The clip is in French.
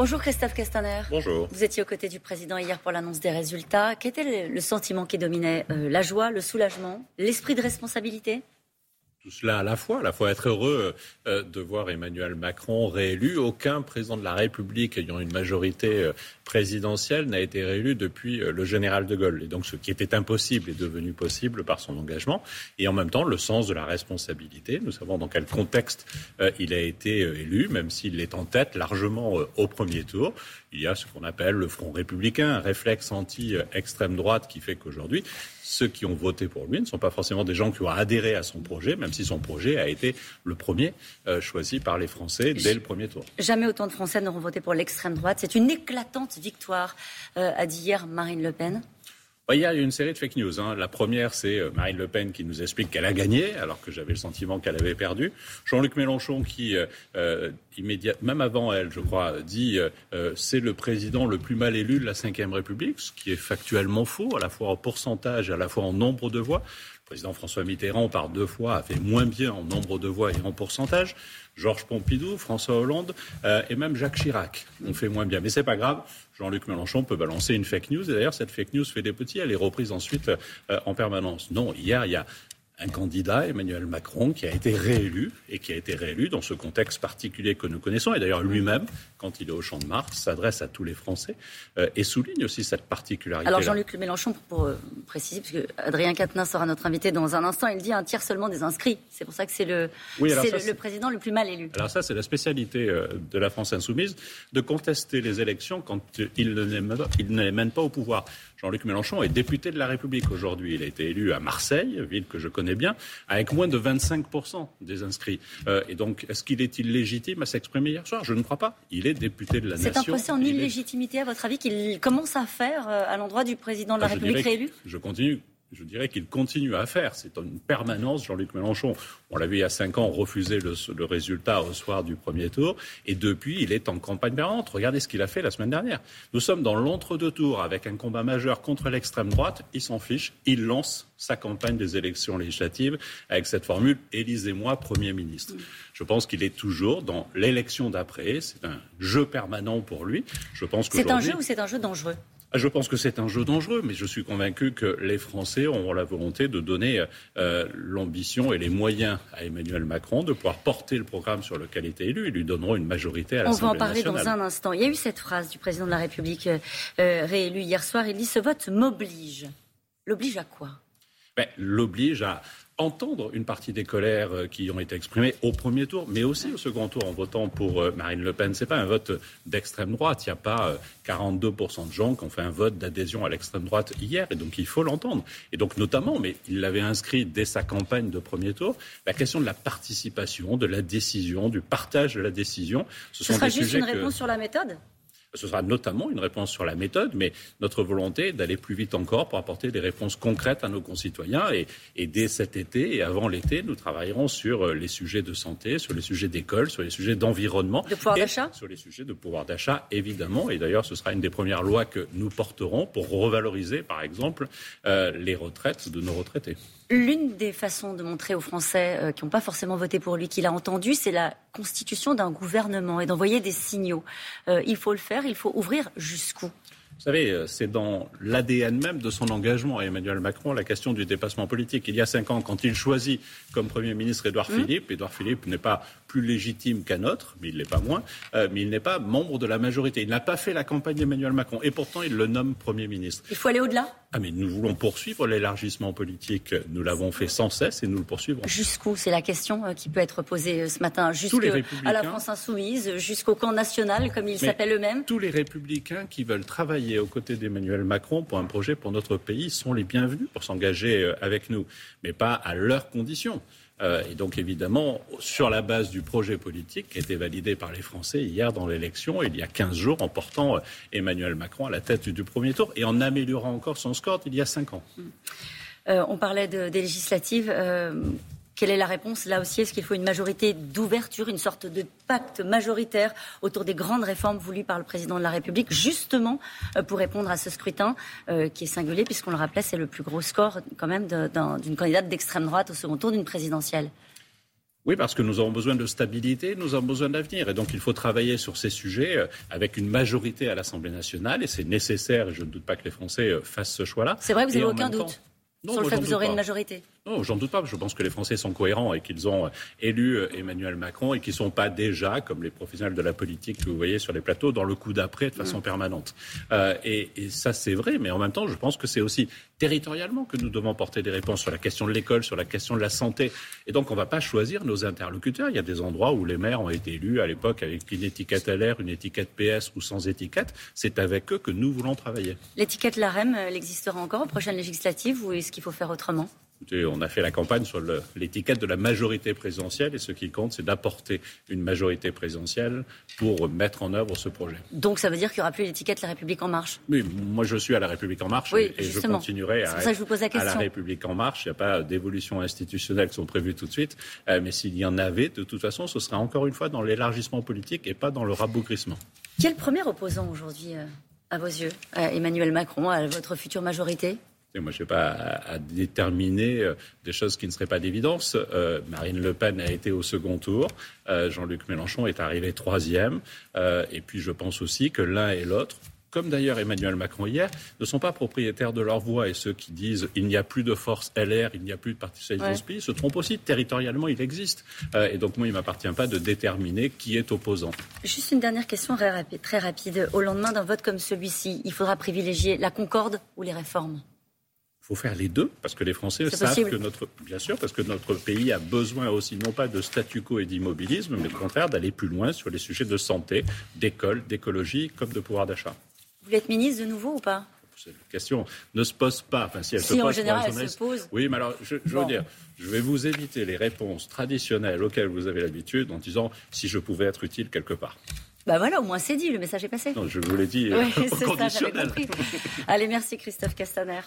Bonjour Christophe Castaner. Bonjour. Vous étiez aux côtés du président hier pour l'annonce des résultats. Quel était le sentiment qui dominait euh, La joie, le soulagement, l'esprit de responsabilité? Tout cela à la fois, à la fois être heureux euh, de voir Emmanuel Macron réélu. Aucun président de la République ayant une majorité euh, présidentielle n'a été réélu depuis euh, le général de Gaulle. Et donc ce qui était impossible est devenu possible par son engagement. Et en même temps, le sens de la responsabilité. Nous savons dans quel contexte il a été élu, même s'il est en tête largement au premier tour. Il y a ce qu'on appelle le Front républicain, un réflexe anti-extrême droite qui fait qu'aujourd'hui, ceux qui ont voté pour lui ne sont pas forcément des gens qui ont adhéré à son projet, même si son projet a été le premier euh, choisi par les Français dès le premier tour. Jamais autant de Français n'auront voté pour l'extrême droite. C'est une éclatante victoire, euh, a dit hier Marine Le Pen. Il y a une série de fake news. Hein. La première, c'est euh, Marine Le Pen qui nous explique qu'elle a gagné, alors que j'avais le sentiment qu'elle avait perdu. Jean-Luc Mélenchon qui, euh, euh même avant elle, je crois, dit euh, c'est le président le plus mal élu de la Ve République, ce qui est factuellement faux, à la fois en pourcentage et à la fois en nombre de voix. Le président François Mitterrand, par deux fois, a fait moins bien en nombre de voix et en pourcentage. Georges Pompidou, François Hollande et même Jacques Chirac ont fait moins bien. Mais c'est pas grave. Jean-Luc Mélenchon peut balancer une fake news. Et d'ailleurs, cette fake news fait des petits. Elle est reprise ensuite euh, en permanence. Non, il y a un candidat, Emmanuel Macron, qui a été réélu et qui a été réélu dans ce contexte particulier que nous connaissons. Et d'ailleurs, lui-même, quand il est au Champ de Mars, s'adresse à tous les Français euh, et souligne aussi cette particularité. Alors Jean-Luc Mélenchon, pour, euh, préciser, puisque Adrien Quatennens sera notre invité dans un instant, il dit un tiers seulement des inscrits. C'est pour ça que c'est le, le, président le plus mal élu. Alors ça, c'est la spécialité euh, de la France insoumise, de contester les élections quand il ne les mène pas au pouvoir. Jean-Luc Mélenchon est député de la République aujourd'hui. Il a été élu à Marseille, ville que je connais bien, avec moins de 25% des inscrits. Euh, et donc, est-ce qu'il est illégitime à s'exprimer hier soir? Je ne crois pas. Il est député de la Nation. C'est un procès en illégitimité, à votre avis, qu'il commence à faire euh, à l'endroit du président de la ah, République réélu? Je continue je dirais qu'il continue à faire. C'est une permanence, Jean-Luc Mélenchon. On l'a vu il y a cinq ans refuser le, le, résultat au soir du premier tour. Et depuis, il est en campagne permanente. Regardez ce qu'il a fait la semaine dernière. Nous sommes dans l'entre-deux tours avec un combat majeur contre l'extrême droite. Il s'en fiche. Il lance sa campagne des élections législatives avec cette formule Élisez-moi Premier ministre. Je pense qu'il est toujours dans l'élection d'après. C'est un jeu permanent pour lui. Je pense que c'est un jeu ou c'est un jeu dangereux? Je pense que c'est un jeu dangereux, mais je suis convaincu que les Français auront la volonté de donner euh, l'ambition et les moyens à Emmanuel Macron de pouvoir porter le programme sur lequel il était élu. Ils lui donneront une majorité à l'Assemblée nationale. On va en parler dans un instant. Il y a eu cette phrase du président de la République euh, euh, réélu hier soir. Il dit Ce vote m'oblige. L'oblige à quoi? Ben, L'oblige à entendre une partie des colères euh, qui ont été exprimées au premier tour, mais aussi au second tour en votant pour euh, Marine Le Pen. Ce n'est pas un vote d'extrême droite. Il n'y a pas 42% euh, de gens qui ont fait un vote d'adhésion à l'extrême droite hier, et donc il faut l'entendre. Et donc notamment, mais il l'avait inscrit dès sa campagne de premier tour, la question de la participation, de la décision, du partage de la décision. Ce, Ce sera juste une réponse sur la méthode? Ce sera notamment une réponse sur la méthode, mais notre volonté est d'aller plus vite encore pour apporter des réponses concrètes à nos concitoyens. Et, dès cet été et avant l'été, nous travaillerons sur euh, les sujets de santé, sur les sujets d'école, sur les sujets d'environnement. De pouvoir d'achat? Sur les sujets de pouvoir d'achat, évidemment. Et d'ailleurs, ce sera une des premières lois que nous porterons pour revaloriser, par exemple, euh, les retraites de nos retraités. L'une des façons de montrer aux Français euh, qui n'ont pas forcément voté pour lui qu'il a entendu, c'est la constitution d'un gouvernement et d'envoyer des signaux. Euh, il faut le faire, il faut ouvrir jusqu'où? Vous savez, euh, c'est dans l'ADN même de son engagement à Emmanuel Macron la question du dépassement politique. Il y a cinq ans, quand il choisit comme Premier ministre Édouard mmh. Philippe, Édouard Philippe n'est pas plus légitime qu'un autre, mais il n'est pas moins, euh, mais il n'est pas membre de la majorité. Il n'a pas fait la campagne d'Emmanuel Macron et pourtant il le nomme Premier ministre. Il faut aller au-delà? Ah mais nous voulons poursuivre l'élargissement politique. Nous l'avons fait sans cesse et nous le poursuivrons. Jusqu'où? C'est la question euh, qui peut être posée ce matin. Jusqu'à la France insoumise, jusqu'au camp national, comme ils s'appellent eux-mêmes. Tous les républicains qui veulent travailler aux côtés d'Emmanuel Macron pour un projet pour notre pays sont les bienvenus pour s'engager euh, avec nous, mais pas à leurs conditions. Euh, et donc évidemment, sur la base du projet politique qui a été validé par les Français hier dans l'élection, il y a 15 jours, en portant euh, Emmanuel Macron à la tête du premier tour et en améliorant encore son score il y a 5 ans. on parlait des législatives. Quelle est la réponse? Là aussi, est-ce qu'il faut une majorité d'ouverture, une sorte de pacte majoritaire autour des grandes réformes voulues par le président de la République, justement euh, pour répondre à ce scrutin euh, qui est singulier, puisqu'on le rappelait, c'est le plus gros score quand même d'une candidate d'extrême droite au second tour d'une présidentielle? Oui, parce que nous avons besoin de stabilité, nous avons besoin d'avenir. Et donc, il faut travailler sur ces sujets euh, avec une majorité à l'Assemblée nationale. Et c'est nécessaire, et je ne doute pas que les Français fassent ce choix-là. C'est vrai, vous n'avez aucun doute non, sur le fait que vous aurez une majorité? Non, j'en doute pas. Je pense que les Français sont cohérents et qu'ils ont élu euh, Emmanuel Macron et qu'ils ne sont pas déjà, comme les professionnels de la politique que vous voyez sur les plateaux, dans le coup d'après de façon mm. permanente. Euh, et, et, ça, c'est vrai, mais en même temps, je pense que c'est aussi territorialement que nous devons porter des réponses sur la question de l'école, sur la question de la santé. Et donc, on ne va pas choisir nos interlocuteurs. Il y a des endroits où les maires ont été élus à l'époque avec une étiquette LR, une étiquette PS ou sans étiquette. C'est avec eux que nous voulons travailler. L'étiquette LAREM, elle existera encore aux prochaines législatives ou est-ce qu'il faut faire autrement? On a fait la campagne sur l'étiquette de la majorité présidentielle et ce qui compte, c'est d'apporter une majorité présidentielle pour mettre en œuvre ce projet. Donc ça veut dire qu'il n'y aura plus l'étiquette La République en marche? Oui, moi je suis à La République en marche et, je continuerai à, ça je vous pose la, à la République en marche. Il n'y a pas d'évolution institutionnelle qui sont prévues tout de suite, euh, mais s'il y en avait, de toute façon, ce sera encore une fois dans l'élargissement politique et pas dans le rabougrissement. Quel premier opposant aujourd'hui euh, à vos yeux Emmanuel Macron, à votre future majorité? Moi, je n'ai pas à, déterminer euh, des choses qui ne seraient pas d'évidence. Euh, Marine Le Pen a été au second tour. Euh, Jean-Luc Mélenchon est arrivé troisième. et puis, je pense aussi que l'un et l'autre, comme d'ailleurs Emmanuel Macron hier, ne sont pas propriétaires de leur voix. Et ceux qui disent il n'y a plus de force LR, il n'y a plus de Parti socialiste ouais. se trompent aussi. Territorialement, il existe. et donc, moi, il ne m'appartient pas de déterminer qui est opposant. Juste une dernière question. Très rapide. Au lendemain d'un vote comme celui-ci, il faudra privilégier la concorde ou les réformes? Faut faire les deux, parce que les Français savent que notre, bien sûr, parce que notre pays a besoin aussi non pas de statu quo et d'immobilisme, mais au contraire d'aller plus loin sur les sujets de santé, d'école, d'écologie, comme de pouvoir d'achat. Vous être ministre de nouveau ou pas? Cette question ne se pose pas. Enfin, si elle se pose, en général, elle se pose. Oui, mais alors, je, veux dire, je vais vous éviter les réponses traditionnelles auxquelles vous avez l'habitude en disant si je pouvais être utile quelque part. Bah voilà, au moins c'est dit, le message est passé. Non, je vous l'ai dit, oui, c'est ça, compris. Allez, merci Christophe Castaner.